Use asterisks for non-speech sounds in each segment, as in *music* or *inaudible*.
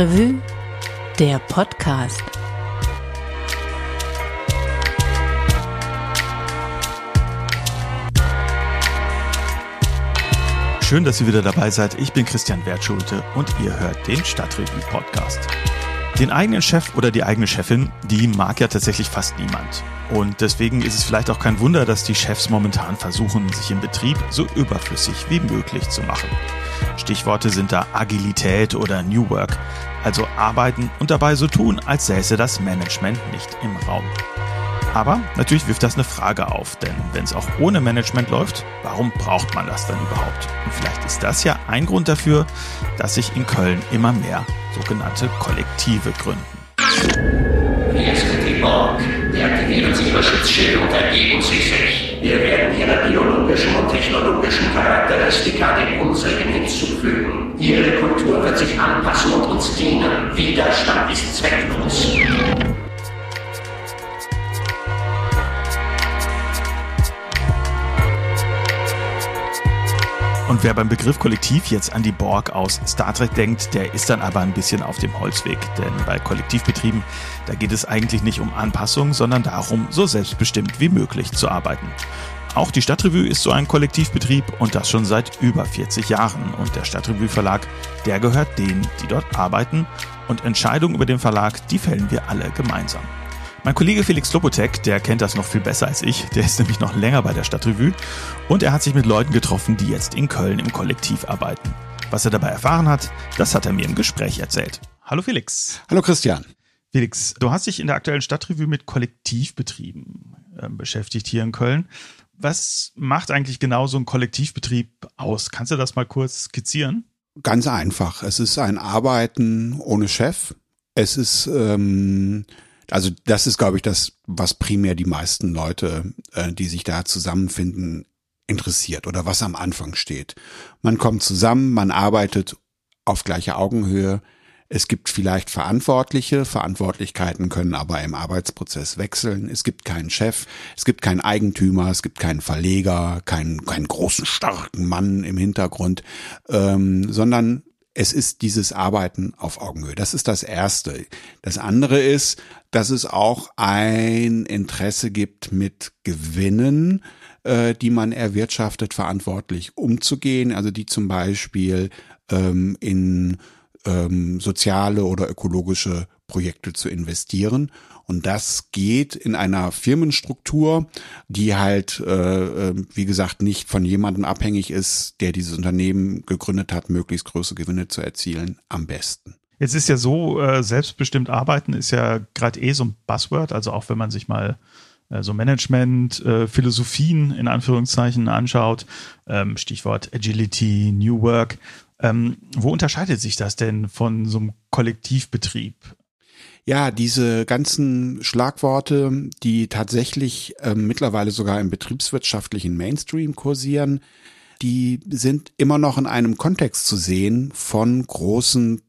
Stadtrevue, der Podcast. Schön, dass ihr wieder dabei seid. Ich bin Christian Wertschulte und ihr hört den Stadtrevue Podcast. Den eigenen Chef oder die eigene Chefin, die mag ja tatsächlich fast niemand. Und deswegen ist es vielleicht auch kein Wunder, dass die Chefs momentan versuchen, sich im Betrieb so überflüssig wie möglich zu machen. Stichworte sind da Agilität oder New Work, also arbeiten und dabei so tun, als säße das Management nicht im Raum. Aber natürlich wirft das eine Frage auf, denn wenn es auch ohne Management läuft, warum braucht man das dann überhaupt? Und vielleicht ist das ja ein Grund dafür, dass sich in Köln immer mehr sogenannte Kollektive gründen. Hier sind die Borg. Deaktivieren Sie Ihre Schutzschilde und ergeben sich. Wir werden Ihre biologischen und technologischen Charakteristika dem unsrigen hinzufügen. Ihre Kultur wird sich anpassen und uns dienen. Widerstand ist zwecklos. Und wer beim Begriff Kollektiv jetzt an die Borg aus Star Trek denkt, der ist dann aber ein bisschen auf dem Holzweg. Denn bei Kollektivbetrieben, da geht es eigentlich nicht um Anpassung, sondern darum, so selbstbestimmt wie möglich zu arbeiten. Auch die Stadtrevue ist so ein Kollektivbetrieb und das schon seit über 40 Jahren. Und der Stadtrevue Verlag, der gehört denen, die dort arbeiten. Und Entscheidungen über den Verlag, die fällen wir alle gemeinsam. Mein Kollege Felix Lopotek, der kennt das noch viel besser als ich, der ist nämlich noch länger bei der Stadtrevue und er hat sich mit Leuten getroffen, die jetzt in Köln im Kollektiv arbeiten. Was er dabei erfahren hat, das hat er mir im Gespräch erzählt. Hallo Felix. Hallo Christian. Felix, du hast dich in der aktuellen Stadtrevue mit Kollektivbetrieben äh, beschäftigt hier in Köln. Was macht eigentlich genau so ein Kollektivbetrieb aus? Kannst du das mal kurz skizzieren? Ganz einfach. Es ist ein Arbeiten ohne Chef. Es ist ähm, also das ist, glaube ich, das, was primär die meisten Leute, äh, die sich da zusammenfinden, interessiert oder was am Anfang steht. Man kommt zusammen, man arbeitet auf gleicher Augenhöhe. Es gibt vielleicht Verantwortliche, Verantwortlichkeiten können aber im Arbeitsprozess wechseln. Es gibt keinen Chef, es gibt keinen Eigentümer, es gibt keinen Verleger, keinen, keinen großen, starken Mann im Hintergrund, ähm, sondern es ist dieses Arbeiten auf Augenhöhe. Das ist das Erste. Das andere ist, dass es auch ein Interesse gibt, mit Gewinnen, äh, die man erwirtschaftet, verantwortlich umzugehen. Also die zum Beispiel ähm, in ähm, soziale oder ökologische Projekte zu investieren. Und das geht in einer Firmenstruktur, die halt, äh, äh, wie gesagt, nicht von jemandem abhängig ist, der dieses Unternehmen gegründet hat, möglichst große Gewinne zu erzielen, am besten. Jetzt ist ja so, äh, selbstbestimmt arbeiten ist ja gerade eh so ein Buzzword. Also auch wenn man sich mal äh, so Management, äh, Philosophien in Anführungszeichen anschaut, ähm, Stichwort Agility, New Work. Ähm, wo unterscheidet sich das denn von so einem Kollektivbetrieb? Ja, diese ganzen Schlagworte, die tatsächlich äh, mittlerweile sogar im betriebswirtschaftlichen Mainstream kursieren, die sind immer noch in einem Kontext zu sehen von großen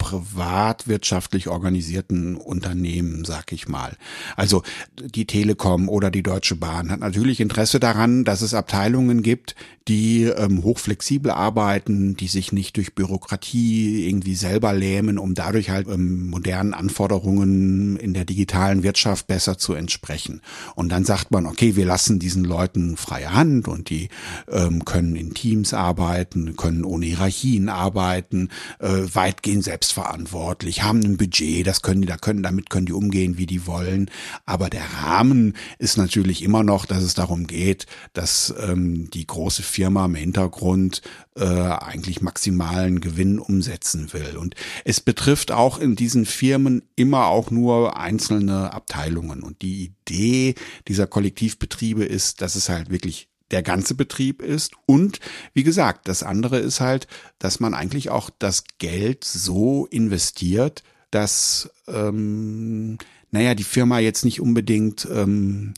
privatwirtschaftlich organisierten Unternehmen, sag ich mal. Also die Telekom oder die Deutsche Bahn hat natürlich Interesse daran, dass es Abteilungen gibt, die ähm, hochflexibel arbeiten, die sich nicht durch Bürokratie irgendwie selber lähmen, um dadurch halt ähm, modernen Anforderungen in der digitalen Wirtschaft besser zu entsprechen. Und dann sagt man, okay, wir lassen diesen Leuten freie Hand und die ähm, können in Teams arbeiten, können ohne Hierarchien arbeiten, äh, weitgehend selbst selbstverantwortlich, haben ein Budget, das können die, da können, damit können die umgehen, wie die wollen. Aber der Rahmen ist natürlich immer noch, dass es darum geht, dass ähm, die große Firma im Hintergrund äh, eigentlich maximalen Gewinn umsetzen will. Und es betrifft auch in diesen Firmen immer auch nur einzelne Abteilungen. Und die Idee dieser Kollektivbetriebe ist, dass es halt wirklich der ganze Betrieb ist. Und wie gesagt, das andere ist halt, dass man eigentlich auch das Geld so investiert, dass, ähm, naja, die Firma jetzt nicht unbedingt ähm,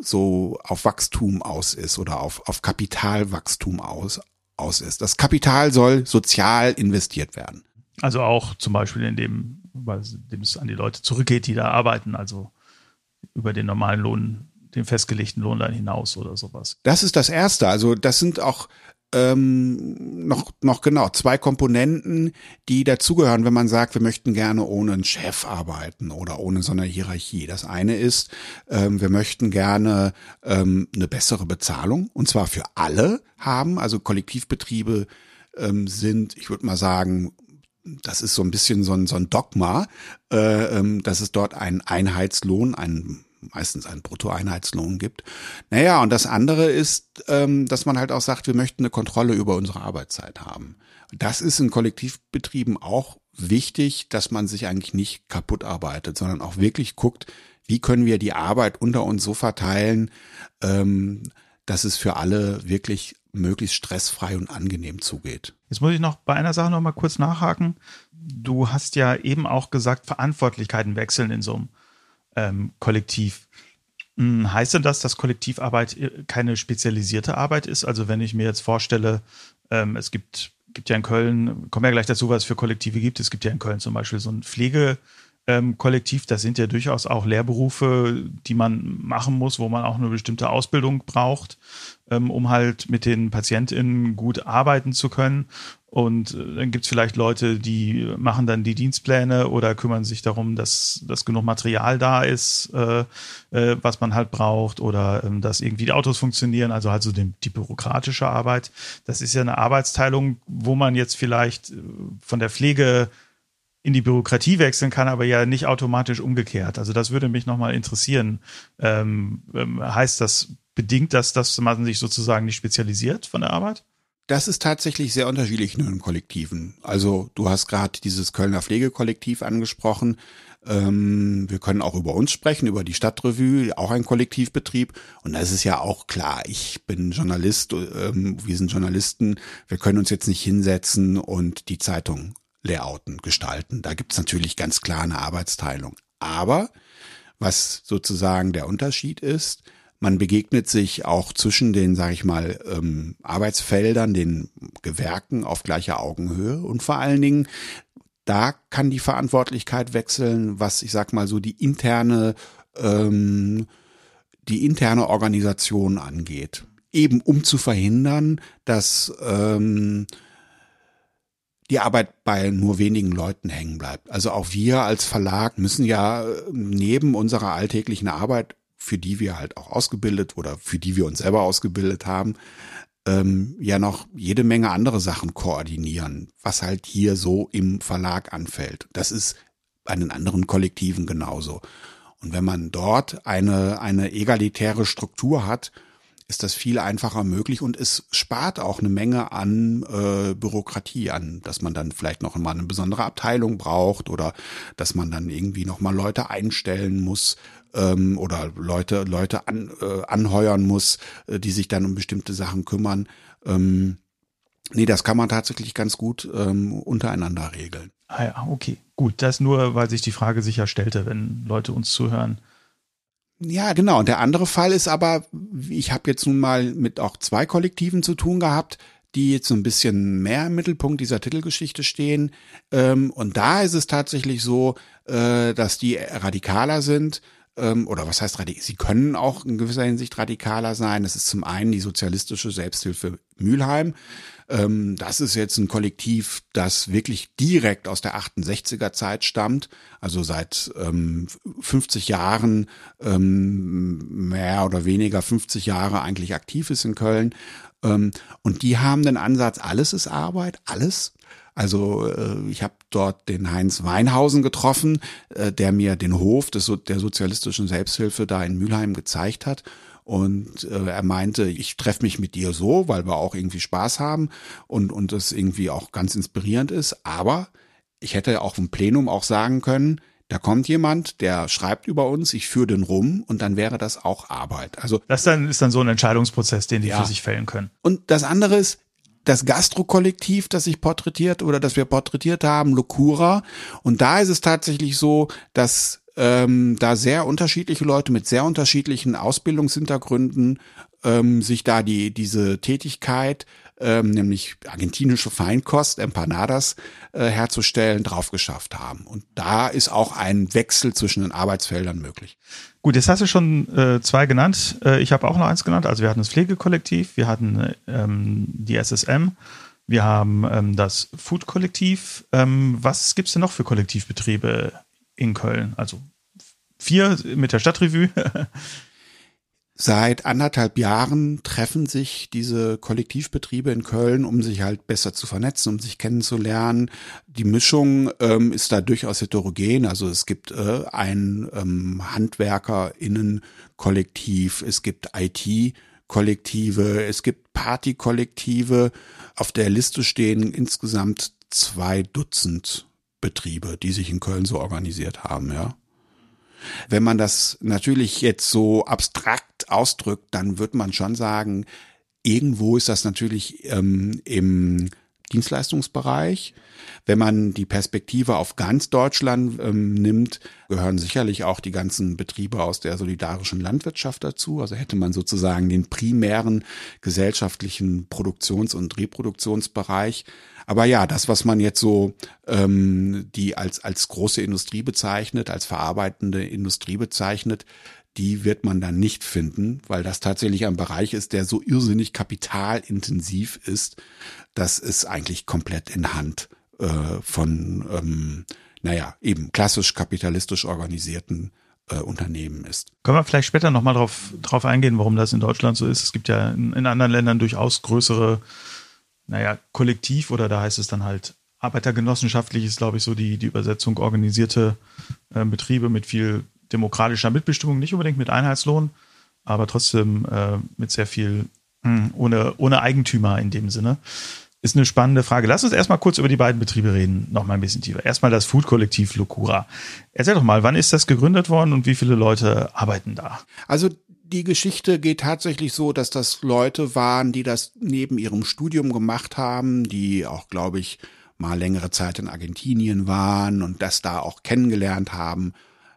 so auf Wachstum aus ist oder auf, auf Kapitalwachstum aus, aus ist. Das Kapital soll sozial investiert werden. Also auch zum Beispiel in dem, weil es an die Leute zurückgeht, die da arbeiten, also über den normalen Lohn den festgelegten Lohn dann hinaus oder sowas. Das ist das Erste. Also das sind auch ähm, noch, noch genau zwei Komponenten, die dazugehören, wenn man sagt, wir möchten gerne ohne einen Chef arbeiten oder ohne so eine Hierarchie. Das eine ist, ähm, wir möchten gerne ähm, eine bessere Bezahlung und zwar für alle haben. Also Kollektivbetriebe ähm, sind, ich würde mal sagen, das ist so ein bisschen so ein, so ein Dogma, äh, ähm, dass es dort einen Einheitslohn, einen meistens einen Bruttoeinheitslohn gibt. Naja, und das andere ist, ähm, dass man halt auch sagt, wir möchten eine Kontrolle über unsere Arbeitszeit haben. Das ist in Kollektivbetrieben auch wichtig, dass man sich eigentlich nicht kaputt arbeitet, sondern auch wirklich guckt, wie können wir die Arbeit unter uns so verteilen, ähm, dass es für alle wirklich möglichst stressfrei und angenehm zugeht. Jetzt muss ich noch bei einer Sache noch mal kurz nachhaken. Du hast ja eben auch gesagt, Verantwortlichkeiten wechseln in so einem ähm, Kollektiv. Hm, heißt denn das, dass Kollektivarbeit äh, keine spezialisierte Arbeit ist? Also wenn ich mir jetzt vorstelle, ähm, es gibt, gibt ja in Köln, kommen wir ja gleich dazu, was es für Kollektive gibt. Es gibt ja in Köln zum Beispiel so ein Pflege, ähm, das sind ja durchaus auch Lehrberufe, die man machen muss, wo man auch eine bestimmte Ausbildung braucht, ähm, um halt mit den PatientInnen gut arbeiten zu können. Und äh, dann gibt's vielleicht Leute, die machen dann die Dienstpläne oder kümmern sich darum, dass, dass genug Material da ist, äh, äh, was man halt braucht, oder ähm, dass irgendwie die Autos funktionieren, also halt so die, die bürokratische Arbeit. Das ist ja eine Arbeitsteilung, wo man jetzt vielleicht äh, von der Pflege in die Bürokratie wechseln kann, aber ja nicht automatisch umgekehrt. Also das würde mich nochmal interessieren. Ähm, ähm, heißt das, bedingt das, dass man sich sozusagen nicht spezialisiert von der Arbeit? Das ist tatsächlich sehr unterschiedlich in den Kollektiven. Also du hast gerade dieses Kölner Pflegekollektiv angesprochen. Ähm, wir können auch über uns sprechen, über die Stadtrevue, auch ein Kollektivbetrieb. Und da ist ja auch klar, ich bin Journalist, ähm, wir sind Journalisten, wir können uns jetzt nicht hinsetzen und die Zeitung Layouten gestalten. Da gibt es natürlich ganz klar eine Arbeitsteilung. Aber was sozusagen der Unterschied ist, man begegnet sich auch zwischen den, sage ich mal, ähm, Arbeitsfeldern, den Gewerken auf gleicher Augenhöhe und vor allen Dingen, da kann die Verantwortlichkeit wechseln, was ich sag mal so die interne, ähm, die interne Organisation angeht. Eben um zu verhindern, dass ähm, die Arbeit bei nur wenigen Leuten hängen bleibt. Also auch wir als Verlag müssen ja äh, neben unserer alltäglichen Arbeit, für die wir halt auch ausgebildet oder für die wir uns selber ausgebildet haben, ähm, ja noch jede Menge andere Sachen koordinieren, was halt hier so im Verlag anfällt. Das ist bei den anderen Kollektiven genauso. Und wenn man dort eine, eine egalitäre Struktur hat, ist das viel einfacher möglich und es spart auch eine Menge an äh, Bürokratie an, dass man dann vielleicht noch mal eine besondere Abteilung braucht oder dass man dann irgendwie noch mal Leute einstellen muss ähm, oder Leute Leute an, äh, anheuern muss, äh, die sich dann um bestimmte Sachen kümmern. Ähm, nee, das kann man tatsächlich ganz gut ähm, untereinander regeln. Ah ja, okay, gut. Das nur, weil sich die Frage sicher stellte, wenn Leute uns zuhören ja, genau. Und der andere Fall ist aber, ich habe jetzt nun mal mit auch zwei Kollektiven zu tun gehabt, die jetzt so ein bisschen mehr im Mittelpunkt dieser Titelgeschichte stehen. Ähm, und da ist es tatsächlich so, äh, dass die radikaler sind. Ähm, oder was heißt radikal? Sie können auch in gewisser Hinsicht radikaler sein. Das ist zum einen die sozialistische Selbsthilfe Mülheim. Ähm, das ist jetzt ein Kollektiv, das wirklich direkt aus der 68er Zeit stammt, also seit ähm, 50 Jahren, ähm, mehr oder weniger 50 Jahre eigentlich aktiv ist in Köln. Und die haben den Ansatz, alles ist Arbeit, alles. Also äh, ich habe dort den Heinz Weinhausen getroffen, äh, der mir den Hof des, der sozialistischen Selbsthilfe da in Mülheim gezeigt hat. Und äh, er meinte, ich treffe mich mit dir so, weil wir auch irgendwie Spaß haben und, und das irgendwie auch ganz inspirierend ist. Aber ich hätte auch im Plenum auch sagen können, da kommt jemand, der schreibt über uns, ich führe den rum und dann wäre das auch Arbeit. Also das dann ist dann so ein Entscheidungsprozess, den die ja. für sich fällen können. Und das andere ist, das Gastro-Kollektiv, das sich porträtiert oder das wir porträtiert haben, Locura. Und da ist es tatsächlich so, dass ähm, da sehr unterschiedliche Leute mit sehr unterschiedlichen Ausbildungshintergründen ähm, sich da die diese Tätigkeit ähm, nämlich argentinische Feinkost, Empanadas äh, herzustellen, drauf geschafft haben. Und da ist auch ein Wechsel zwischen den Arbeitsfeldern möglich. Gut, jetzt hast du schon äh, zwei genannt. Äh, ich habe auch noch eins genannt. Also wir hatten das Pflegekollektiv, wir hatten ähm, die SSM, wir haben ähm, das Food-Kollektiv. Ähm, was gibt's denn noch für Kollektivbetriebe in Köln? Also vier mit der Stadtrevue. *laughs* Seit anderthalb Jahren treffen sich diese Kollektivbetriebe in Köln, um sich halt besser zu vernetzen, um sich kennenzulernen. Die Mischung ähm, ist da durchaus heterogen. Also es gibt äh, ein ähm, HandwerkerInnen-Kollektiv, es gibt IT-Kollektive, es gibt Party-Kollektive. Auf der Liste stehen insgesamt zwei Dutzend Betriebe, die sich in Köln so organisiert haben, ja. Wenn man das natürlich jetzt so abstrakt ausdrückt, dann wird man schon sagen, irgendwo ist das natürlich ähm, im Dienstleistungsbereich. Wenn man die Perspektive auf ganz Deutschland ähm, nimmt, gehören sicherlich auch die ganzen Betriebe aus der solidarischen Landwirtschaft dazu. Also hätte man sozusagen den primären gesellschaftlichen Produktions- und Reproduktionsbereich. Aber ja, das, was man jetzt so ähm, die als als große Industrie bezeichnet, als verarbeitende Industrie bezeichnet, die wird man dann nicht finden, weil das tatsächlich ein Bereich ist, der so irrsinnig kapitalintensiv ist, dass es eigentlich komplett in Hand äh, von, ähm, naja, eben klassisch kapitalistisch organisierten äh, Unternehmen ist. Können wir vielleicht später nochmal drauf, drauf eingehen, warum das in Deutschland so ist? Es gibt ja in, in anderen Ländern durchaus größere, naja, Kollektiv oder da heißt es dann halt arbeitergenossenschaftlich ist, glaube ich, so die, die Übersetzung organisierte äh, Betriebe mit viel demokratischer Mitbestimmung, nicht unbedingt mit Einheitslohn, aber trotzdem äh, mit sehr viel mh, hm, ohne, ohne Eigentümer in dem Sinne. Ist eine spannende Frage. Lass uns erstmal kurz über die beiden Betriebe reden, noch mal ein bisschen tiefer. Erstmal das Food-Kollektiv Locura. Erzähl doch mal, wann ist das gegründet worden und wie viele Leute arbeiten da? Also die Geschichte geht tatsächlich so, dass das Leute waren, die das neben ihrem Studium gemacht haben, die auch, glaube ich, mal längere Zeit in Argentinien waren und das da auch kennengelernt haben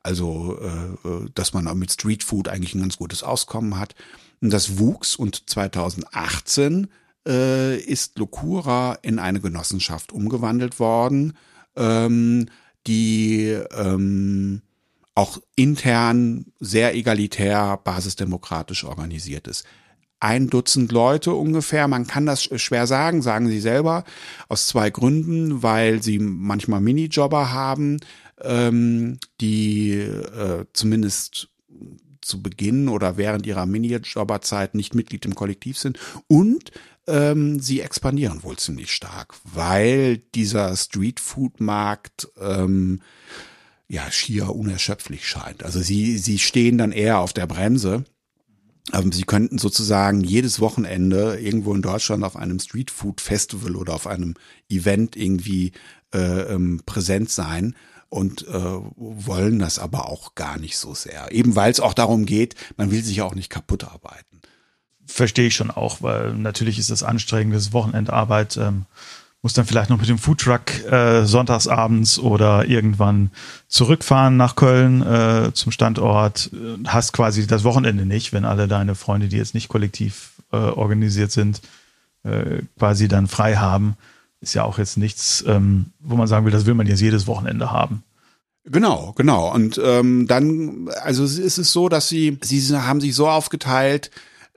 also, äh, äh, dass man auch mit Streetfood eigentlich ein ganz gutes Auskommen hat. Und das wuchs und 2018 äh, ist Locura in eine Genossenschaft umgewandelt worden, ähm, die ähm, auch intern sehr egalitär, basisdemokratisch organisiert ist. Ein Dutzend Leute ungefähr, man kann das schwer sagen, sagen sie selber, aus zwei Gründen, weil sie manchmal Minijobber haben, ähm, die äh, zumindest zu Beginn oder während ihrer Minijobberzeit nicht Mitglied im Kollektiv sind und ähm, sie expandieren wohl ziemlich stark, weil dieser Streetfood-Markt ähm, ja schier unerschöpflich scheint. Also sie, sie stehen dann eher auf der Bremse. Ähm, sie könnten sozusagen jedes Wochenende irgendwo in Deutschland auf einem Streetfood Festival oder auf einem Event irgendwie äh, ähm, präsent sein und äh, wollen das aber auch gar nicht so sehr. Eben weil es auch darum geht, man will sich auch nicht kaputt arbeiten. Verstehe ich schon auch, weil natürlich ist das anstrengendes Wochenendarbeit. Ähm, muss dann vielleicht noch mit dem Foodtruck äh, sonntagsabends oder irgendwann zurückfahren nach Köln äh, zum Standort. Äh, hast quasi das Wochenende nicht, wenn alle deine Freunde, die jetzt nicht kollektiv äh, organisiert sind, äh, quasi dann frei haben ist ja auch jetzt nichts, ähm, wo man sagen will, das will man jetzt jedes Wochenende haben. Genau, genau. Und ähm, dann, also ist es so, dass sie, sie haben sich so aufgeteilt,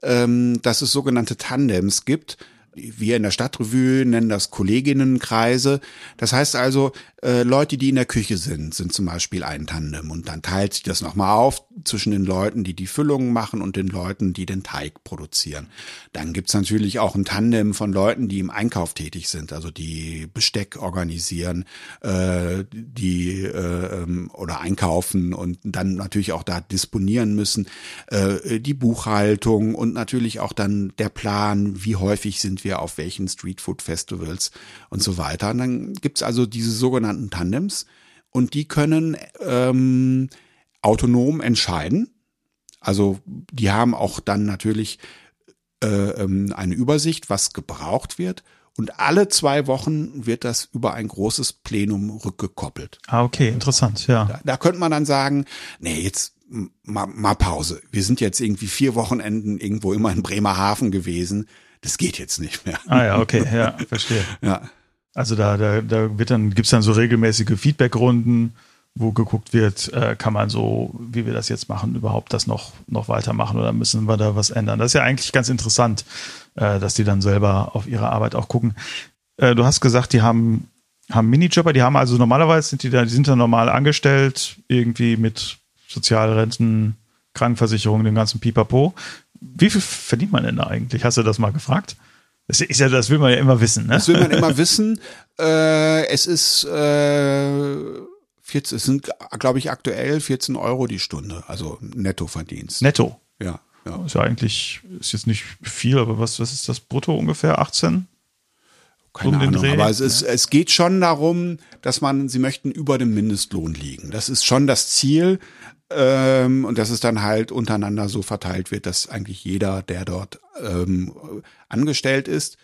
ähm, dass es sogenannte Tandems gibt wir in der Stadtrevue nennen das Kolleginnenkreise. Das heißt also, äh, Leute, die in der Küche sind, sind zum Beispiel ein Tandem und dann teilt sich das nochmal auf zwischen den Leuten, die die Füllungen machen und den Leuten, die den Teig produzieren. Dann gibt's natürlich auch ein Tandem von Leuten, die im Einkauf tätig sind, also die Besteck organisieren, äh, die äh, ähm, oder einkaufen und dann natürlich auch da disponieren müssen, äh, die Buchhaltung und natürlich auch dann der Plan, wie häufig sind wir auf welchen Streetfood-Festivals und so weiter. Und dann gibt's also diese sogenannten sogenannten Tandems und die können ähm, autonom entscheiden. Also die haben auch dann natürlich äh, ähm, eine Übersicht, was gebraucht wird. Und alle zwei Wochen wird das über ein großes Plenum rückgekoppelt. Ah, okay, interessant, ja. Da, da könnte man dann sagen, nee, jetzt mal, mal Pause. Wir sind jetzt irgendwie vier Wochenenden irgendwo immer in Bremerhaven gewesen das geht jetzt nicht mehr. Ah ja, okay, ja, verstehe. *laughs* Ja. Also da, da, da wird dann, gibt's dann so regelmäßige Feedbackrunden, wo geguckt wird, äh, kann man so, wie wir das jetzt machen, überhaupt das noch, noch weitermachen oder müssen wir da was ändern? Das ist ja eigentlich ganz interessant, äh, dass die dann selber auf ihre Arbeit auch gucken. Äh, du hast gesagt, die haben, haben Minijobber, die haben also normalerweise sind die da, die sind da normal angestellt, irgendwie mit Sozialrenten, Krankenversicherung, dem ganzen Pipapo. Wie viel verdient man denn da eigentlich? Hast du das mal gefragt? Das ist ja, das will man ja immer wissen, ne? Das will man immer wissen. Äh, es ist äh, 14, es sind, glaube ich, aktuell 14 Euro die Stunde, also Nettoverdienst. Netto. Ja, ja. Ist ja eigentlich, ist jetzt nicht viel, aber was, was ist das brutto ungefähr? 18? Keine um Ahnung, aber es, ist, es geht schon darum, dass man, sie möchten über dem Mindestlohn liegen. Das ist schon das Ziel ähm, und dass es dann halt untereinander so verteilt wird, dass eigentlich jeder, der dort ähm, angestellt ist,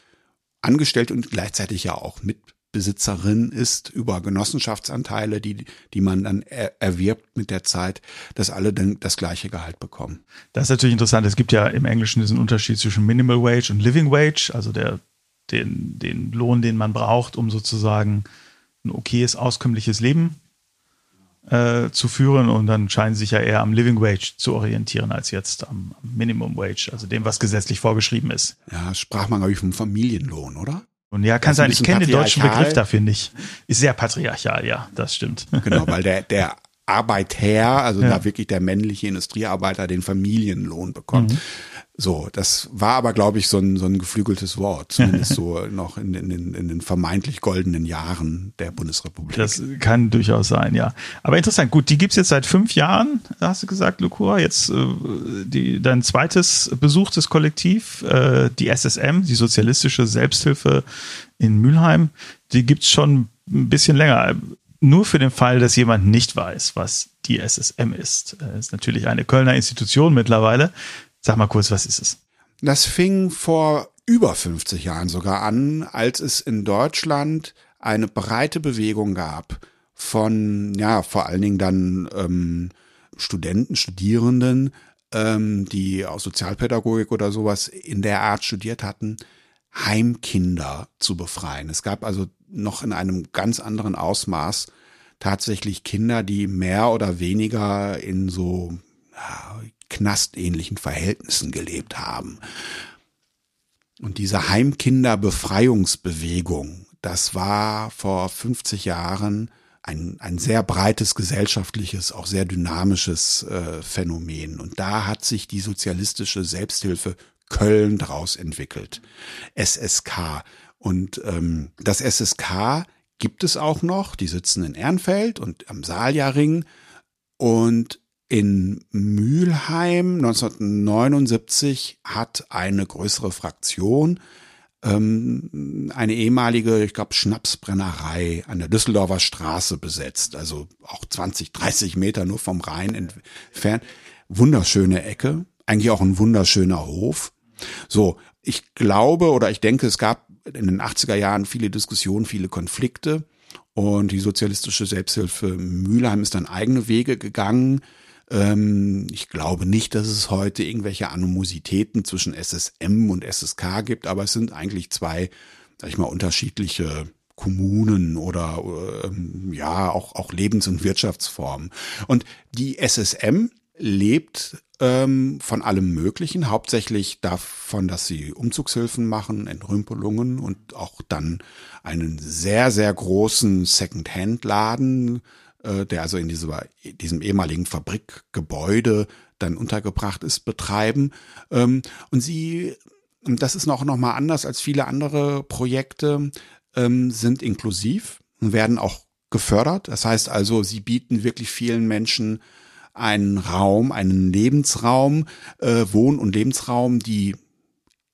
angestellt und gleichzeitig ja auch Mitbesitzerin ist über Genossenschaftsanteile, die, die man dann er, erwirbt mit der Zeit, dass alle dann das gleiche Gehalt bekommen. Das ist natürlich interessant. Es gibt ja im Englischen diesen Unterschied zwischen Minimal Wage und Living Wage, also der, den, den Lohn, den man braucht, um sozusagen ein okayes, auskömmliches Leben äh, zu führen. Und dann scheinen sie sich ja eher am Living Wage zu orientieren als jetzt am Minimum Wage, also dem, was gesetzlich vorgeschrieben ist. Ja, sprach man, glaube ich, vom Familienlohn, oder? Und ja, kann sein, ich kenne den deutschen. Begriff dafür nicht. Ist sehr patriarchal, ja, das stimmt. Genau, weil der, der *laughs* Arbeiter, also Ja. da wirklich der männliche Industriearbeiter, den Familienlohn bekommt. Mhm. So, das war aber, glaube ich, so ein, so ein geflügeltes Wort, *laughs* zumindest so noch in, in, in, in den vermeintlich goldenen Jahren der Bundesrepublik. Das kann durchaus sein, ja. Aber interessant, gut, die gibt's jetzt seit fünf Jahren, hast du gesagt, Lukura. Jetzt äh, die, dein zweites besuchtes Kollektiv, äh, die SSM, die Sozialistische Selbsthilfe in Mülheim, die gibt's schon ein bisschen länger. Nur für den Fall, dass jemand nicht weiß, was die SSM ist. Äh, ist natürlich eine Kölner Institution mittlerweile. Sag mal kurz, was ist es? Das fing vor über 50 Jahren sogar an, als es in Deutschland eine breite Bewegung gab von, ja, vor allen Dingen dann ähm, Studenten, Studierenden, ähm, die aus Sozialpädagogik oder sowas in der Art studiert hatten, Heimkinder zu befreien. Es gab also noch in einem ganz anderen Ausmaß tatsächlich Kinder, die mehr oder weniger in so ja, knastähnlichen Verhältnissen gelebt haben. Und diese Heimkinderbefreiungsbewegung, das war vor 50 Jahren ein, ein sehr breites gesellschaftliches, auch sehr dynamisches äh, Phänomen. Und da hat sich die sozialistische Selbsthilfe Köln draus entwickelt. SSK. Und ähm, das SSK gibt es auch noch. Die sitzen in Ehrenfeld und am Saljaring. Und in Mülheim 1979 hat eine größere Fraktion ähm, eine ehemalige, ich glaube, Schnapsbrennerei an der Düsseldorfer Straße besetzt. Also auch 20, 30 Meter nur vom Rhein entfernt. Wunderschöne Ecke, eigentlich auch ein wunderschöner Hof. So, ich glaube oder ich denke, es gab in den 80er Jahren viele Diskussionen, viele Konflikte. Und die sozialistische Selbsthilfe Mülheim ist dann eigene Wege gegangen. Ähm, ich glaube nicht, dass es heute irgendwelche Animositäten zwischen SSM und SSK gibt, aber es sind eigentlich zwei, sag ich mal, unterschiedliche Kommunen oder ähm, ja auch auch Lebens- und Wirtschaftsformen. Und die SSM lebt ähm, von allem Möglichen, hauptsächlich davon, dass sie Umzugshilfen machen, Entrümpelungen und auch dann einen sehr, sehr großen Second-Hand-Laden, äh, der also in dieser, diesem ehemaligen Fabrikgebäude dann untergebracht ist, betreiben. Ähm, und sie, das ist noch, noch mal anders als viele andere Projekte, ähm, sind inklusiv und werden auch gefördert. Das heißt also, sie bieten wirklich vielen Menschen einen Raum, einen Lebensraum, äh, Wohn- und Lebensraum, die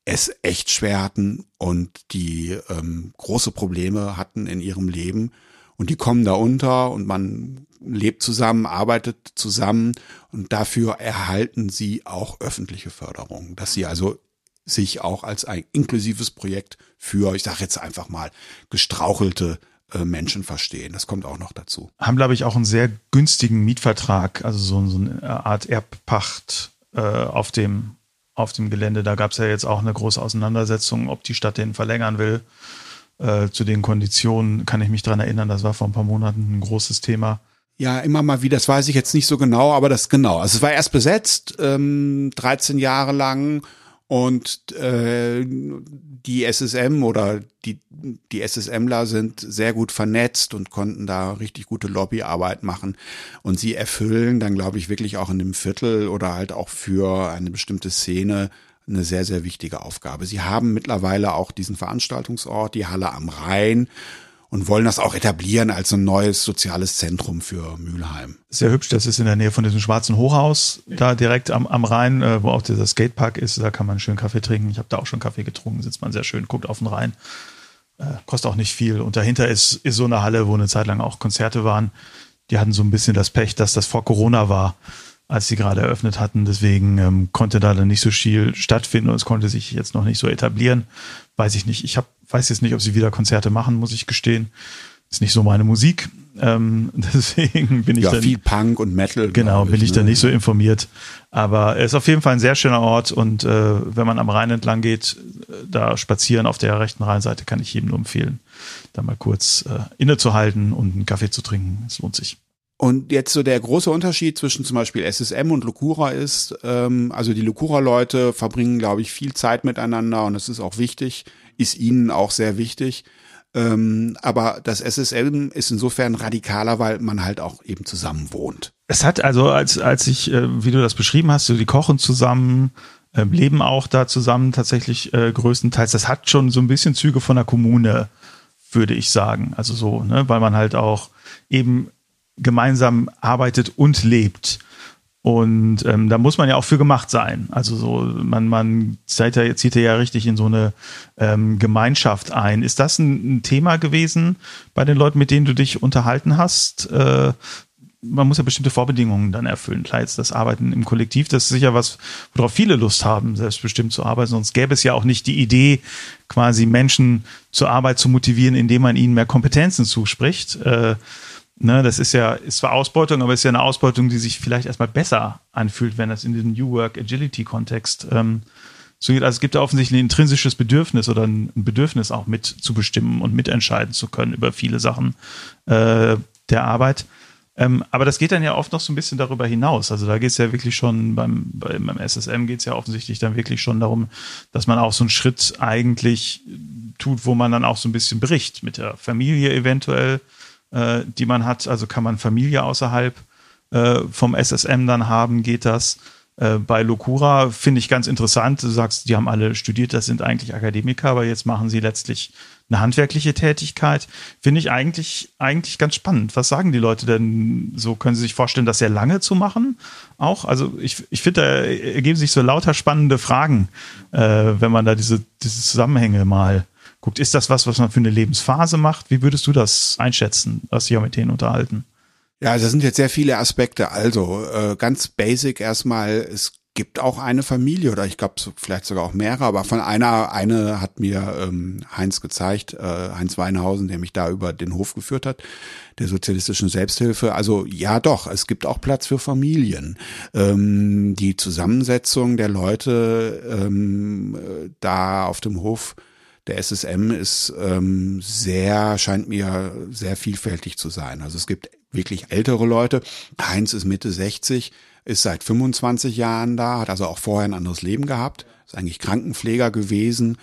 es echt schwer hatten und die ähm, große Probleme hatten in ihrem Leben. Und die kommen da unter und man lebt zusammen, arbeitet zusammen und dafür erhalten sie auch öffentliche Förderung, dass sie also sich auch als ein inklusives Projekt für, ich sage jetzt einfach mal, gestrauchelte äh, Menschen verstehen. Das kommt auch noch dazu. Haben, glaube ich, auch einen sehr günstigen Mietvertrag, also so, so eine Art Erbpacht äh, auf dem auf dem Gelände. Da gab es ja jetzt auch eine große Auseinandersetzung, ob die Stadt den verlängern will. Äh, zu den Konditionen kann ich mich dran erinnern, das war vor ein paar Monaten ein großes Thema. Ja, immer mal wieder, das weiß ich jetzt nicht so genau, aber das genau. Also es war erst besetzt, ähm, 13 Jahre lang und äh, die SSM oder die, die SSMler sind sehr gut vernetzt und konnten da richtig gute Lobbyarbeit machen. Und sie erfüllen dann, glaube ich, wirklich auch in dem Viertel oder halt auch für eine bestimmte Szene eine sehr, sehr wichtige Aufgabe. Sie haben mittlerweile auch diesen Veranstaltungsort, die Halle am Rhein und wollen das auch etablieren als ein neues soziales Zentrum für Mülheim. Sehr hübsch, das ist in der Nähe von diesem schwarzen Hochhaus, da direkt am, am Rhein, äh, wo auch dieser Skatepark ist. Da kann man schön Kaffee trinken. Ich habe da auch schon Kaffee getrunken, sitzt man sehr schön, guckt auf den Rhein. Äh, kostet auch nicht viel. Und dahinter ist, ist so eine Halle, wo eine Zeit lang auch Konzerte waren. Die hatten so ein bisschen das Pech, dass das vor Corona war als sie gerade eröffnet hatten. Deswegen ähm, konnte da dann nicht so viel stattfinden und es konnte sich jetzt noch nicht so etablieren. Weiß ich nicht. Ich hab, weiß jetzt nicht, ob sie wieder Konzerte machen, muss ich gestehen. Ist nicht so meine Musik. Ähm, *laughs* deswegen bin ich ja, dann, viel Punk und Metal. Genau, bin ich ne? da nicht so informiert. Aber er ist auf jeden Fall ein sehr schöner Ort und äh, wenn man am Rhein entlang geht, äh, da spazieren auf der rechten Rheinseite, kann ich jedem nur empfehlen, da mal kurz äh, innezuhalten und einen Kaffee zu trinken. Es lohnt sich. Und jetzt so der große Unterschied zwischen zum Beispiel SSM und Locura ist, ähm, also die Locura-Leute verbringen, glaube ich, viel Zeit miteinander und es ist auch wichtig, ist ihnen auch sehr wichtig. Ähm, aber das SSM ist insofern radikaler, weil man halt auch eben zusammen wohnt. Es hat also, als, als ich, äh, wie du das beschrieben hast, so die kochen zusammen, äh, leben auch da zusammen tatsächlich äh, größtenteils. Das hat schon so ein bisschen Züge von der Kommune, würde ich sagen. Also so, ne, weil man halt auch eben gemeinsam arbeitet und lebt. Und ähm, da muss man ja auch für gemacht sein. Also so, man, man zieht ja, zieht ja richtig in so eine ähm, Gemeinschaft ein. Ist das ein, ein, Thema gewesen bei den Leuten, mit denen du dich unterhalten hast? Äh, man muss ja bestimmte Vorbedingungen dann erfüllen. Klar, jetzt das Arbeiten im Kollektiv, das ist sicher was, worauf viele Lust haben, selbstbestimmt zu arbeiten. Sonst gäbe es ja auch nicht die Idee, quasi Menschen zur Arbeit zu motivieren, indem man ihnen mehr Kompetenzen zuspricht. Äh, Ne, das ist ja, ist zwar Ausbeutung, aber es ist ja eine Ausbeutung, die sich vielleicht erstmal besser anfühlt, wenn das in diesem New Work Agility Kontext ähm, so geht. Also es gibt ja offensichtlich ein intrinsisches Bedürfnis oder ein Bedürfnis auch mitzubestimmen und mitentscheiden zu können über viele Sachen äh, der Arbeit. Ähm, aber das geht dann ja oft noch so ein bisschen darüber hinaus. Also da geht es ja wirklich schon beim, beim SSM geht es ja offensichtlich dann wirklich schon darum, dass man auch so einen Schritt eigentlich tut, wo man dann auch so ein bisschen bricht mit der Familie eventuell äh, die man hat. Also kann man Familie außerhalb äh, vom SSM dann haben, geht das. Äh, bei Locura finde ich ganz interessant. Du sagst, die haben alle studiert, das sind eigentlich Akademiker, aber jetzt machen sie letztlich eine handwerkliche Tätigkeit. Finde ich eigentlich, eigentlich ganz spannend. Was sagen die Leute denn so? Können sie sich vorstellen, das sehr lange zu machen? Auch? Also ich, ich finde, da ergeben sich so lauter spannende Fragen, äh, wenn man da diese, diese Zusammenhänge mal guckt, ist das was, was man für eine Lebensphase macht? Wie würdest du das einschätzen, was sich auch mit denen unterhalten? Ja, das sind jetzt sehr viele Aspekte. Also äh, ganz basic erstmal, es gibt auch eine Familie oder ich glaube vielleicht sogar auch mehrere, aber von einer, eine hat mir ähm, Heinz gezeigt, äh, Heinz Weinhausen, der mich da über den Hof geführt hat, der sozialistischen Selbsthilfe. Also ja doch, es gibt auch Platz für Familien. Ähm, die Zusammensetzung der Leute ähm, äh, da auf dem Hof der SSM ist ähm, sehr, scheint mir sehr vielfältig zu sein. Also es gibt wirklich ältere Leute. Heinz ist Mitte 60, ist seit 25 Jahren da, hat also auch vorher ein anderes Leben gehabt, ist eigentlich Krankenpfleger gewesen.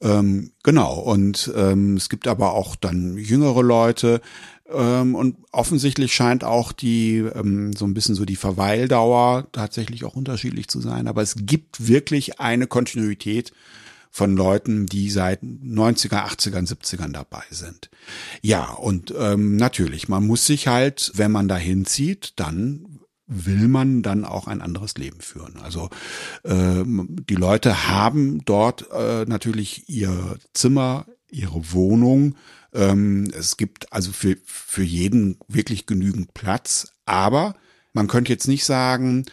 Ähm, genau, und ähm, es gibt aber auch dann jüngere Leute, ähm, und offensichtlich scheint auch die ähm, so ein bisschen so die Verweildauer tatsächlich auch unterschiedlich zu sein. Aber es gibt wirklich eine Kontinuität von Leuten, die seit 90er, 80ern, 70ern dabei sind. Ja, und ähm, natürlich, man muss sich halt, wenn man da hinzieht, dann will man dann auch ein anderes Leben führen. Also äh, die Leute haben dort äh, natürlich ihr Zimmer, ihre Wohnung. Ähm, es gibt also für, für jeden wirklich genügend Platz, aber man könnte jetzt nicht sagen,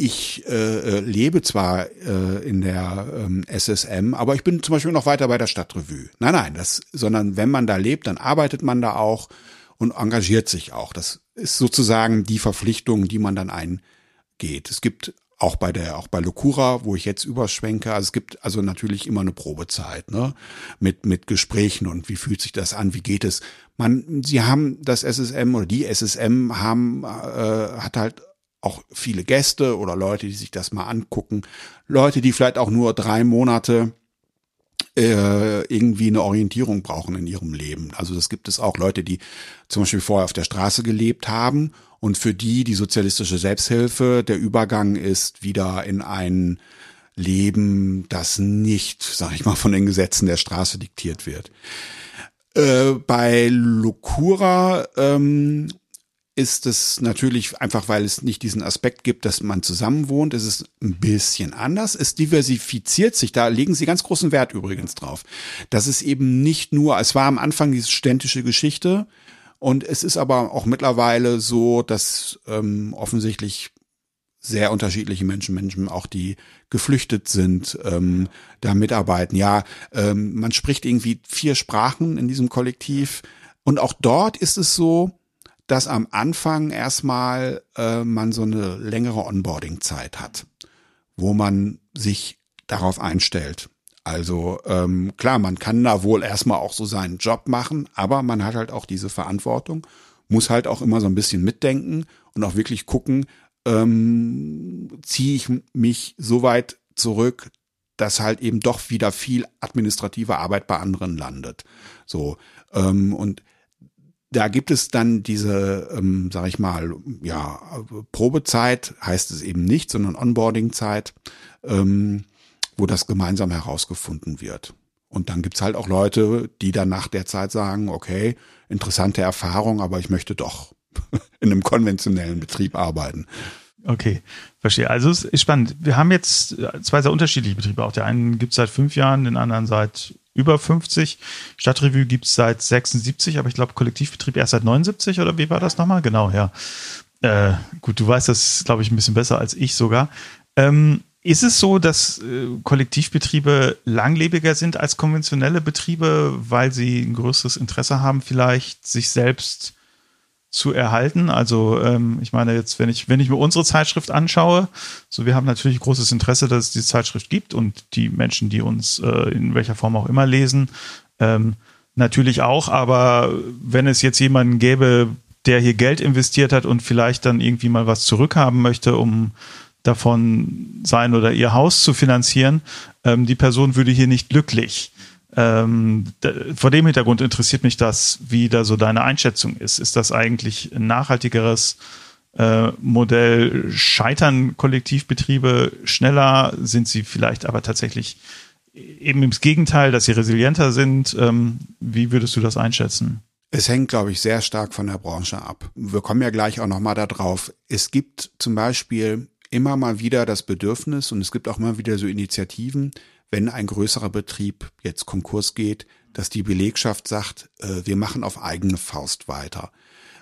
ich äh, äh, lebe zwar äh, in der ähm, SSM, aber ich bin zum Beispiel noch weiter bei der Stadtrevue. Nein, nein, das, sondern wenn man da lebt, dann arbeitet man da auch und engagiert sich auch. Das ist sozusagen die Verpflichtung, die man dann eingeht. Es gibt auch bei der, auch bei Locura, wo ich jetzt überschwenke. Also es gibt also natürlich immer eine Probezeit, ne? Mit, mit Gesprächen und wie fühlt sich das an, wie geht es. Man, sie haben das SSM oder die SSM haben, äh, hat halt auch viele Gäste oder Leute, die sich das mal angucken. Leute, die vielleicht auch nur drei Monate äh, irgendwie eine Orientierung brauchen in ihrem Leben. Also das gibt es auch Leute, die zum Beispiel vorher auf der Straße gelebt haben und für die die sozialistische Selbsthilfe der Übergang ist wieder in ein Leben, das nicht, sag ich mal, von den Gesetzen der Straße diktiert wird. Äh, bei Locura ähm, ist es natürlich einfach, weil es nicht diesen Aspekt gibt, dass man zusammen wohnt, ist es ein bisschen anders. Es diversifiziert sich. Da legen sie ganz großen Wert übrigens drauf. Das ist eben nicht nur, es war am Anfang diese ständische Geschichte und es ist aber auch mittlerweile so, dass ähm, offensichtlich sehr unterschiedliche Menschen, Menschen auch die geflüchtet sind, ähm, da mitarbeiten. Ja, ähm, man spricht irgendwie vier Sprachen in diesem Kollektiv und auch dort ist es so, dass am Anfang erstmal äh, man so eine längere Onboarding-Zeit hat, wo man sich darauf einstellt. Also ähm, klar, man kann da wohl erstmal auch so seinen Job machen, aber man hat halt auch diese Verantwortung, muss halt auch immer so ein bisschen mitdenken und auch wirklich gucken, ähm, ziehe ich mich so weit zurück, dass halt eben doch wieder viel administrative Arbeit bei anderen landet. So ähm, und da gibt es dann diese, ähm, sag ich mal, ja, Probezeit heißt es eben nicht, sondern Onboarding-Zeit, ähm, wo das gemeinsam herausgefunden wird. Und dann gibt's halt auch Leute, die dann nach der Zeit sagen, okay, interessante Erfahrung, aber ich möchte doch *laughs* in einem konventionellen Betrieb arbeiten. Okay, verstehe. Also es ist spannend. Wir haben jetzt zwei sehr unterschiedliche Betriebe. Auch der einen gibt es seit fünf Jahren, den anderen seit über 50. Stadtrevue gibt es seit 76, aber ich glaube Kollektivbetrieb erst seit 79 oder wie war das nochmal? Genau, ja. Äh, gut, du weißt das, glaube ich, ein bisschen besser als ich sogar. Ähm, ist es so, dass äh, Kollektivbetriebe langlebiger sind als konventionelle Betriebe, weil sie ein größeres Interesse haben, vielleicht sich selbst zu erhalten. Also ähm, ich meine jetzt, wenn ich wenn ich mir unsere Zeitschrift anschaue, so wir haben natürlich großes Interesse, dass es diese Zeitschrift gibt und die Menschen, die uns äh, in welcher Form auch immer lesen, ähm, natürlich auch. Aber wenn es jetzt jemanden gäbe, der hier Geld investiert hat und vielleicht dann irgendwie mal was zurückhaben möchte, um davon sein oder ihr Haus zu finanzieren, ähm, die Person würde hier nicht glücklich. Ähm, vor dem Hintergrund interessiert mich das, wie da so deine Einschätzung ist. Ist das eigentlich ein nachhaltigeres äh, Modell? Scheitern Kollektivbetriebe schneller? Sind sie vielleicht aber tatsächlich eben im Gegenteil, dass sie resilienter sind? Ähm, wie würdest du das einschätzen? Es hängt, glaube ich, sehr stark von der Branche ab. Wir kommen ja gleich auch nochmal da drauf. Es gibt zum Beispiel immer mal wieder das Bedürfnis und es gibt auch immer wieder so Initiativen, wenn ein größerer Betrieb jetzt Konkurs geht, dass die Belegschaft sagt, äh, wir machen auf eigene Faust weiter.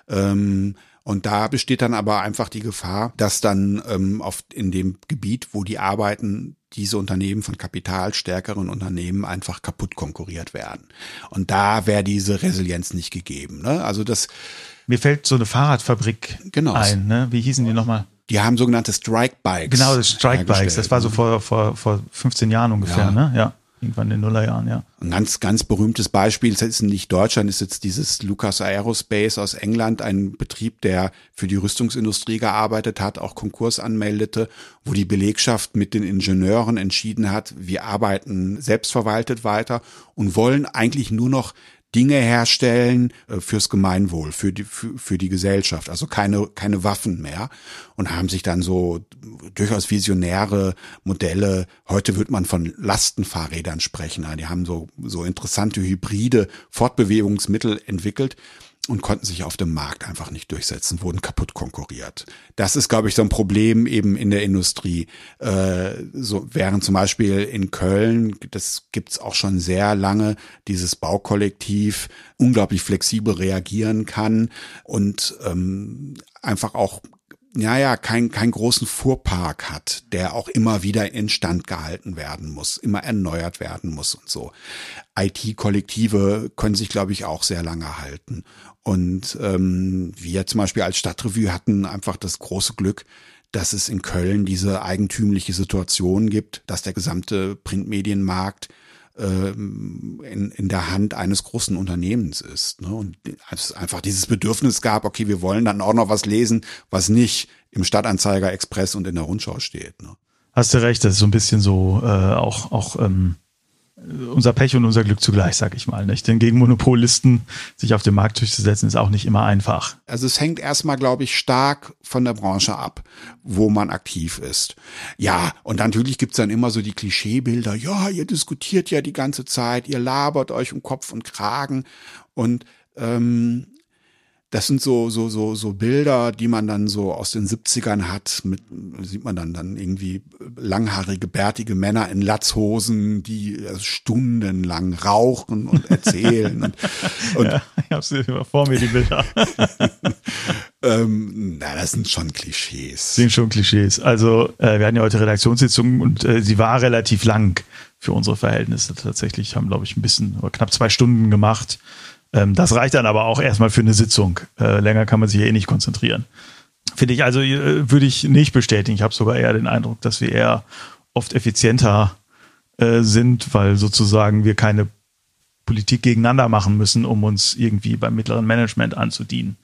Ähm, und da besteht dann aber einfach die Gefahr, dass dann ähm, auf, in dem Gebiet, wo die arbeiten, diese Unternehmen von kapitalstärkeren Unternehmen einfach kaputt konkurriert werden. Und da wäre diese Resilienz nicht gegeben. Ne? Also das. Mir fällt so eine Fahrradfabrik genau. ein. Ne? Wie hießen die nochmal? Die haben sogenannte Strike Bikes. Genau, das Strike Bikes. Das war so vor, vor, vor 15 Jahren ungefähr, ja. ne? Ja. Irgendwann in den Nullerjahren, ja. Ein ganz, ganz berühmtes Beispiel, das ist nicht Deutschland, ist jetzt dieses Lucas Aerospace aus England, ein Betrieb, der für die Rüstungsindustrie gearbeitet hat, auch Konkurs anmeldete, wo die Belegschaft mit den Ingenieuren entschieden hat, wir arbeiten selbstverwaltet weiter und wollen eigentlich nur noch Dinge herstellen äh, fürs Gemeinwohl, für die, für, für die Gesellschaft, also keine, keine Waffen mehr. Und haben sich dann so durchaus visionäre Modelle, heute wird man von Lastenfahrrädern sprechen, die haben so, so interessante hybride Fortbewegungsmittel entwickelt und konnten sich auf dem Markt einfach nicht durchsetzen, wurden kaputt konkurriert. Das ist, glaube ich, so ein Problem eben in der Industrie. Äh, so während zum Beispiel in Köln, das gibt's auch schon sehr lange, dieses Baukollektiv unglaublich flexibel reagieren kann und ähm, einfach auch ja, ja, kein, großen Fuhrpark hat, der auch immer wieder instand gehalten werden muss, immer erneuert werden muss und so. IT-Kollektive können sich, glaube ich, auch sehr lange halten. Und ähm, wir zum Beispiel als Stadtrevue hatten einfach das große Glück, dass es in Köln diese eigentümliche Situation gibt, dass der gesamte Printmedienmarkt in, in der Hand eines großen Unternehmens ist. Ne? Und es einfach dieses Bedürfnis gab, okay, wir wollen dann auch noch was lesen, was nicht im Stadtanzeiger Express und in der Rundschau steht. Ne? Hast du recht, das ist so ein bisschen so äh, auch, auch ähm, unser Pech und unser Glück zugleich, sag ich mal. Nicht? Denn gegen Monopolisten sich auf den Markt durchzusetzen, ist auch nicht immer einfach. Also es hängt erstmal, glaube ich, stark von der Branche ab, wo man aktiv ist. Ja, und natürlich gibt's dann immer so die Klischeebilder, ja, ihr diskutiert ja die ganze Zeit, ihr labert euch um Kopf und Kragen und ähm, das sind so, so, so, so Bilder, die man dann so aus den 70ern hat, mit, sieht man dann, dann irgendwie langhaarige, bärtige Männer in Latzhosen, die also stundenlang rauchen und *laughs* erzählen. und, und ja, ich hab's vor mir, die Bilder. *laughs* ähm, na, das sind schon Klischees. Sind schon Klischees. Also, äh, wir hatten ja heute Redaktionssitzung und äh, sie war relativ lang für unsere Verhältnisse tatsächlich, haben, glaube ich, ein bisschen, oder knapp zwei Stunden gemacht. Ähm, das reicht dann aber auch erstmal für eine Sitzung. Äh, länger kann man sich ja eh nicht konzentrieren. Finde ich also, äh, würde ich nicht bestätigen. Ich habe sogar eher den Eindruck, dass wir eher oft effizienter äh, sind, weil sozusagen wir keine Politik gegeneinander machen müssen, um uns irgendwie beim mittleren Management anzudienen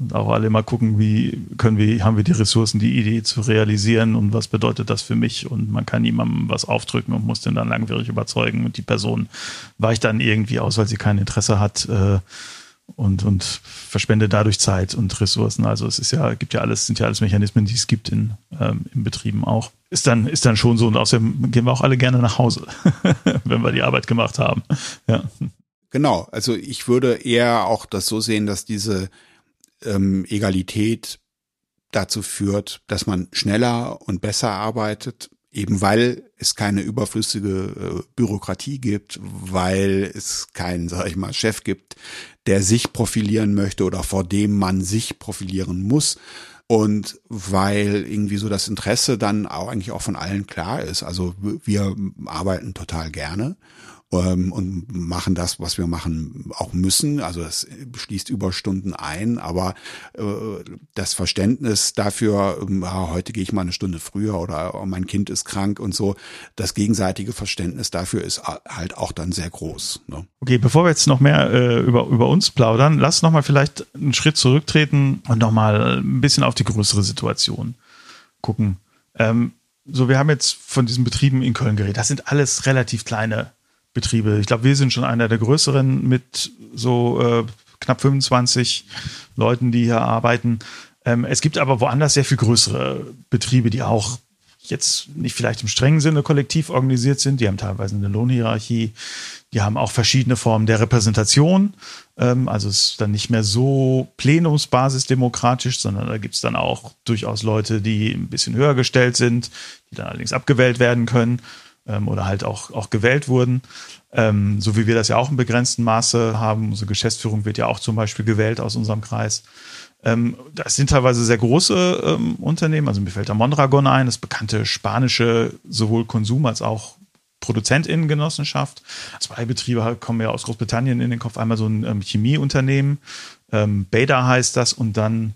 und auch alle mal gucken, wie können wir, haben wir die Ressourcen, die Idee zu realisieren und was bedeutet das für mich und man kann niemandem was aufdrücken und muss den dann langwierig überzeugen und die Person weicht dann irgendwie aus, weil sie kein Interesse hat äh, und, und verschwendet dadurch Zeit und Ressourcen. Also es ist ja, gibt ja alles, sind ja alles Mechanismen, die es gibt in, ähm, in Betrieben auch. Ist dann, ist dann schon so und außerdem gehen wir auch alle gerne nach Hause, *laughs* wenn wir die Arbeit gemacht haben. Ja. Genau, also ich würde eher auch das so sehen, dass diese ähm, Egalität dazu führt, dass man schneller und besser arbeitet, eben weil es keine überflüssige äh, Bürokratie gibt, weil es keinen, sag ich mal, Chef gibt, der sich profilieren möchte oder vor dem man sich profilieren muss. Und weil irgendwie so das Interesse dann auch eigentlich auch von allen klar ist. Also wir arbeiten total gerne ähm, und machen das, was wir machen, auch müssen. Also es schließt Überstunden ein, aber äh, das Verständnis dafür, äh, heute gehe ich mal eine Stunde früher oder oh, mein Kind ist krank und so, das gegenseitige Verständnis dafür ist halt auch dann sehr groß. Ne? Okay, bevor wir jetzt noch mehr äh, über, über uns plaudern, lass noch mal vielleicht einen Schritt zurücktreten und noch mal ein bisschen auf die größere Situation gucken. Ähm, so, wir haben jetzt von diesen Betrieben in Köln geredet. Das sind alles relativ kleine Betriebe. Ich glaube, wir sind schon einer der größeren mit so äh, knapp 25 Leuten, die hier arbeiten. Ähm, es gibt aber woanders sehr viel größere Betriebe, die auch jetzt nicht vielleicht im strengen Sinne kollektiv organisiert sind. Die haben teilweise eine Lohnhierarchie. Die haben auch verschiedene Formen der Repräsentation. Ähm, also es ist dann nicht mehr so plenumsbasisdemokratisch, sondern da gibt es dann auch durchaus Leute, die ein bisschen höher gestellt sind, die dann allerdings abgewählt werden können ähm, oder halt auch, auch gewählt wurden. Ähm, so wie wir das ja auch im begrenzten Maße haben. Unsere Geschäftsführung wird ja auch zum Beispiel gewählt aus unserem Kreis. Ähm, das sind teilweise sehr große ähm, Unternehmen. Also mir fällt da Mondragon ein, das bekannte spanische sowohl Konsum als auch Produzentinnengenossenschaft. Zwei Betriebe kommen ja aus Großbritannien in den Kopf. Einmal so ein ähm, Chemieunternehmen, ähm, Beta heißt das, und dann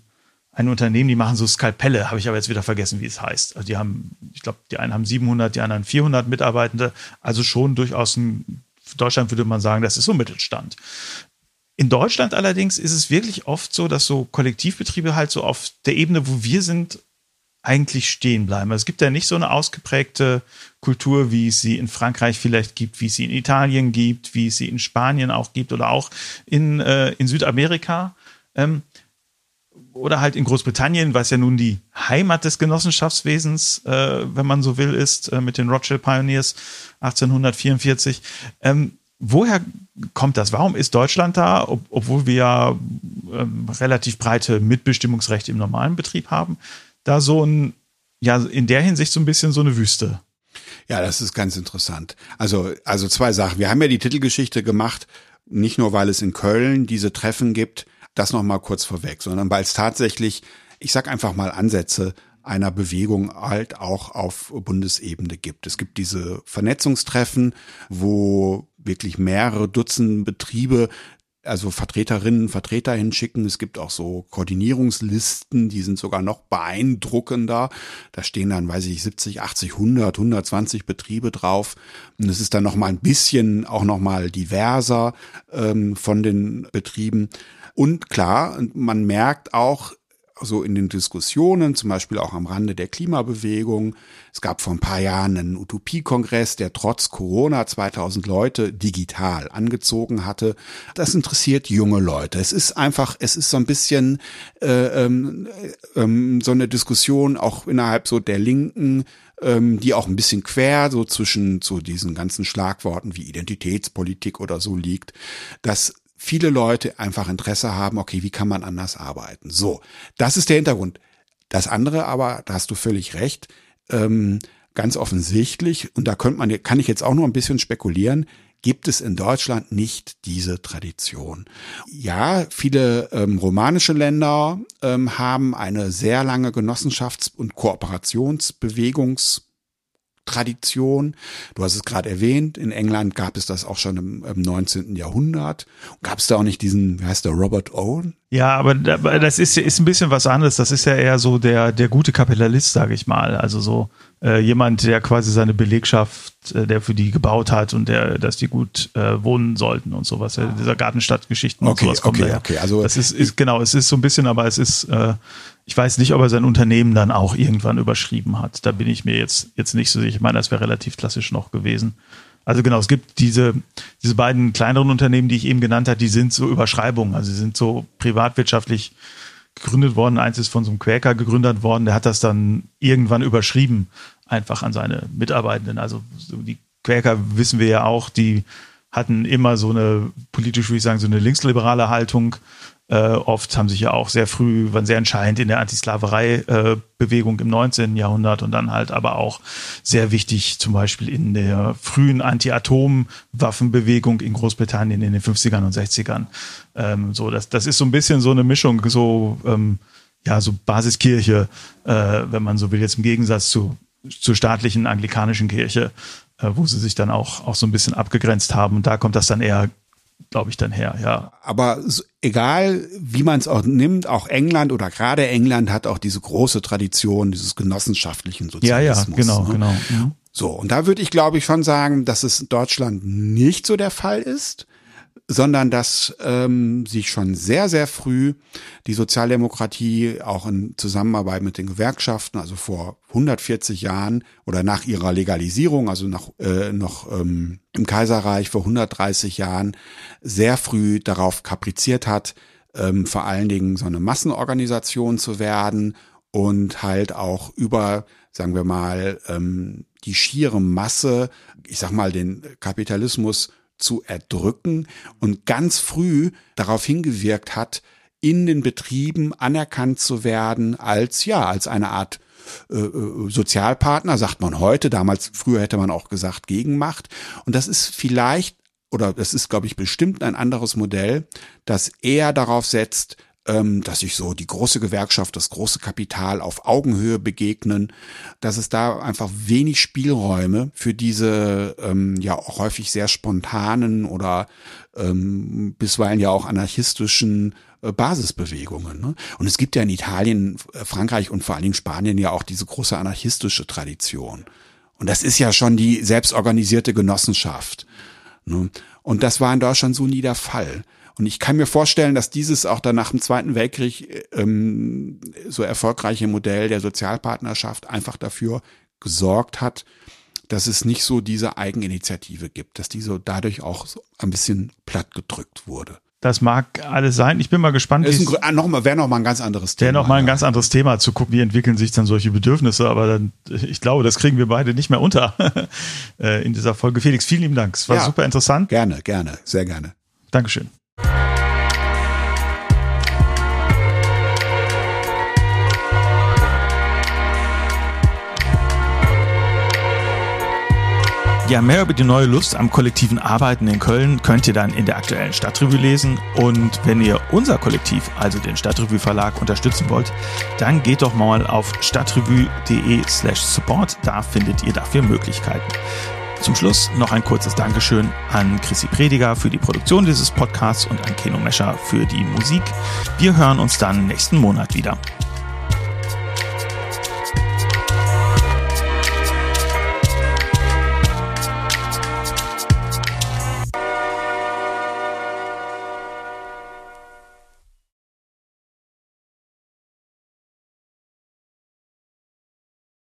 ein Unternehmen, die machen so Skalpelle, habe ich aber jetzt wieder vergessen, wie es heißt. Also die haben, ich glaube, die einen haben 700, die anderen 400 Mitarbeitende, also schon durchaus ein, Deutschland würde man sagen, das ist so Mittelstand. In Deutschland allerdings ist es wirklich oft so, dass so Kollektivbetriebe halt so auf der Ebene, wo wir sind, eigentlich stehen bleiben. Also es gibt ja nicht so eine ausgeprägte Kultur, wie es sie in Frankreich vielleicht gibt, wie es sie in Italien gibt, wie es sie in Spanien auch gibt oder auch in, äh, in Südamerika. Ähm, oder halt in Großbritannien, was ja nun die Heimat des Genossenschaftswesens, äh, wenn man so will, ist, äh, mit den Rothschild Pioneers 1844. Ähm, woher kommt das? Warum ist Deutschland da, ob, obwohl wir ja ähm, relativ breite Mitbestimmungsrechte im normalen Betrieb haben, da so ein, ja, in der Hinsicht so ein bisschen so eine Wüste? Ja, das ist ganz interessant. Also, also zwei Sachen. Wir haben ja die Titelgeschichte gemacht, nicht nur weil es in Köln diese Treffen gibt, das nochmal kurz vorweg, sondern weil es tatsächlich, ich sag einfach mal Ansätze einer Bewegung halt auch auf Bundesebene gibt. Es gibt diese Vernetzungstreffen, wo wirklich mehrere Dutzend Betriebe also Vertreterinnen, Vertreter hinschicken. Es gibt auch so Koordinierungslisten, die sind sogar noch beeindruckender. Da stehen dann, weiß ich, 70, 80, 100, 120 Betriebe drauf. Und es ist dann noch mal ein bisschen auch noch mal diverser ähm, von den Betrieben. Und klar, man merkt auch, so in den Diskussionen, zum Beispiel auch am Rande der Klimabewegung. Es gab vor ein paar Jahren einen Utopiekongress, der trotz Corona 2000 Leute digital angezogen hatte. Das interessiert junge Leute. Es ist einfach, es ist so ein bisschen äh, ähm, ähm, so eine Diskussion auch innerhalb so der Linken, ähm, die auch ein bisschen quer so zwischen so diesen ganzen Schlagworten wie Identitätspolitik oder so liegt, dass viele Leute einfach Interesse haben, okay, wie kann man anders arbeiten? So, das ist der Hintergrund. Das andere aber, da hast du völlig recht, ähm, ganz offensichtlich, und da könnte man, kann ich jetzt auch nur ein bisschen spekulieren, gibt es in Deutschland nicht diese Tradition. Ja, viele ähm, romanische Länder ähm, haben eine sehr lange Genossenschafts- und Kooperationsbewegungs- Tradition. Du hast es gerade erwähnt, in England gab es das auch schon im, im 19. Jahrhundert. Gab es da auch nicht diesen, wie heißt der, Robert Owen? Ja, aber das ist, ist ein bisschen was anderes. Das ist ja eher so der, der gute Kapitalist, sage ich mal. Also so äh, jemand, der quasi seine Belegschaft, äh, der für die gebaut hat und der, dass die gut äh, wohnen sollten und sowas. Ja, dieser Gartenstadtgeschichten okay, und sowas kommt okay, daher. okay. Also das ist, ist genau, es ist so ein bisschen, aber es ist äh, ich weiß nicht, ob er sein Unternehmen dann auch irgendwann überschrieben hat. Da bin ich mir jetzt, jetzt nicht so sicher. Ich meine, das wäre relativ klassisch noch gewesen. Also genau, es gibt diese, diese beiden kleineren Unternehmen, die ich eben genannt habe, die sind so Überschreibungen. Also sie sind so privatwirtschaftlich gegründet worden. Eins ist von so einem Quäker gegründet worden, der hat das dann irgendwann überschrieben, einfach an seine Mitarbeitenden. Also so die Quäker wissen wir ja auch, die hatten immer so eine, politisch würde ich sagen, so eine linksliberale Haltung äh, oft haben sich ja auch sehr früh, waren sehr entscheidend in der Antisklaverei-Bewegung äh, im 19. Jahrhundert und dann halt aber auch sehr wichtig zum Beispiel in der frühen Anti-Atom-Waffenbewegung in Großbritannien in den 50ern und 60ern. Ähm, so, das, das ist so ein bisschen so eine Mischung, so, ähm, ja, so Basiskirche, äh, wenn man so will, jetzt im Gegensatz zu, zur staatlichen anglikanischen Kirche, äh, wo sie sich dann auch, auch so ein bisschen abgegrenzt haben. Und da kommt das dann eher glaube ich, dann her, ja. Aber egal, wie man es auch nimmt, auch England oder gerade England hat auch diese große Tradition dieses genossenschaftlichen Sozialismus. Ja, ja, genau, ne? genau. Mhm. So, und da würde ich, glaube ich, schon sagen, dass es in Deutschland nicht so der Fall ist sondern dass ähm, sich schon sehr, sehr früh die Sozialdemokratie auch in Zusammenarbeit mit den Gewerkschaften, also vor 140 Jahren oder nach ihrer Legalisierung, also nach, äh, noch ähm, im Kaiserreich vor 130 Jahren, sehr früh darauf kapriziert hat, ähm, vor allen Dingen so eine Massenorganisation zu werden und halt auch über, sagen wir mal, ähm, die schiere Masse, ich sag mal, den Kapitalismus zu erdrücken und ganz früh darauf hingewirkt hat, in den Betrieben anerkannt zu werden als, ja, als eine Art äh, äh, Sozialpartner, sagt man heute. Damals, früher hätte man auch gesagt Gegenmacht. Und das ist vielleicht, oder das ist, glaube ich, bestimmt ein anderes Modell, das eher darauf setzt, dass sich so die große Gewerkschaft, das große Kapital auf Augenhöhe begegnen, dass es da einfach wenig Spielräume für diese ähm, ja auch häufig sehr spontanen oder ähm, bisweilen ja auch anarchistischen äh, Basisbewegungen. Ne? Und es gibt ja in Italien, äh, Frankreich und vor allen Dingen Spanien ja auch diese große anarchistische Tradition. Und das ist ja schon die selbstorganisierte Genossenschaft. Ne? Und das war in Deutschland so nie der Fall. Und ich kann mir vorstellen, dass dieses auch dann nach dem Zweiten Weltkrieg ähm, so erfolgreiche Modell der Sozialpartnerschaft einfach dafür gesorgt hat, dass es nicht so diese Eigeninitiative gibt, dass die so dadurch auch so ein bisschen plattgedrückt wurde. Das mag alles sein. Ich bin mal gespannt. Ist ein, ah, noch mal, wäre noch mal ein ganz anderes Thema. Wäre noch mal ein ganz anderes Thema zu gucken, wie entwickeln sich dann solche Bedürfnisse. Aber dann, ich glaube, das kriegen wir beide nicht mehr unter *laughs* äh, in dieser Folge. Felix, vielen lieben Dank. Es war ja, super interessant. Gerne, gerne, sehr gerne. Dankeschön. Ja, mehr über die neue Lust am kollektiven Arbeiten in Köln könnt ihr dann in der aktuellen Stadtrevue lesen. Und wenn ihr unser Kollektiv, also den Stadtrevue Verlag, unterstützen wollt, dann geht doch mal auf stadtrevue.de slash support. Da findet ihr dafür Möglichkeiten. Zum Schluss noch ein kurzes Dankeschön an Chrissy Prediger für die Produktion dieses Podcasts und an Keno Mescher für die Musik. Wir hören uns dann nächsten Monat wieder.